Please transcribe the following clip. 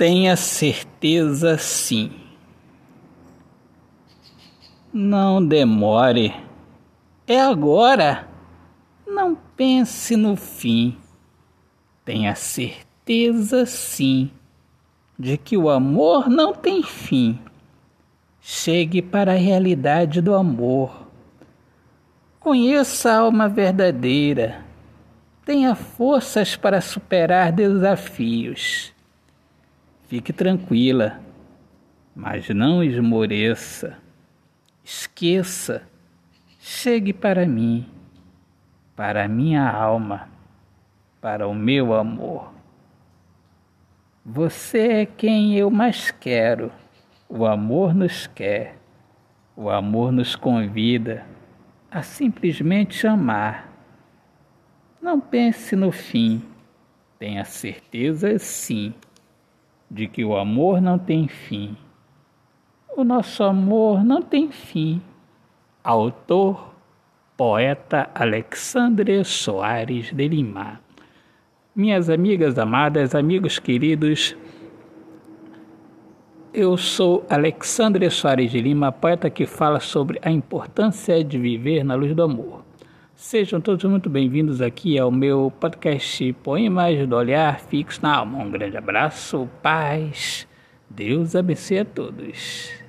Tenha certeza sim. Não demore. É agora. Não pense no fim. Tenha certeza sim de que o amor não tem fim. Chegue para a realidade do amor. Conheça a alma verdadeira. Tenha forças para superar desafios. Fique tranquila, mas não esmoreça. Esqueça. Chegue para mim, para a minha alma, para o meu amor. Você é quem eu mais quero. O amor nos quer. O amor nos convida a simplesmente amar. Não pense no fim. Tenha certeza, sim, de que o amor não tem fim. O nosso amor não tem fim. Autor, poeta Alexandre Soares de Lima. Minhas amigas amadas, amigos queridos, eu sou Alexandre Soares de Lima, poeta que fala sobre a importância de viver na luz do amor. Sejam todos muito bem-vindos aqui ao meu podcast Poemas do Olhar Fixo na Alma. Um grande abraço, paz, Deus abençoe a todos.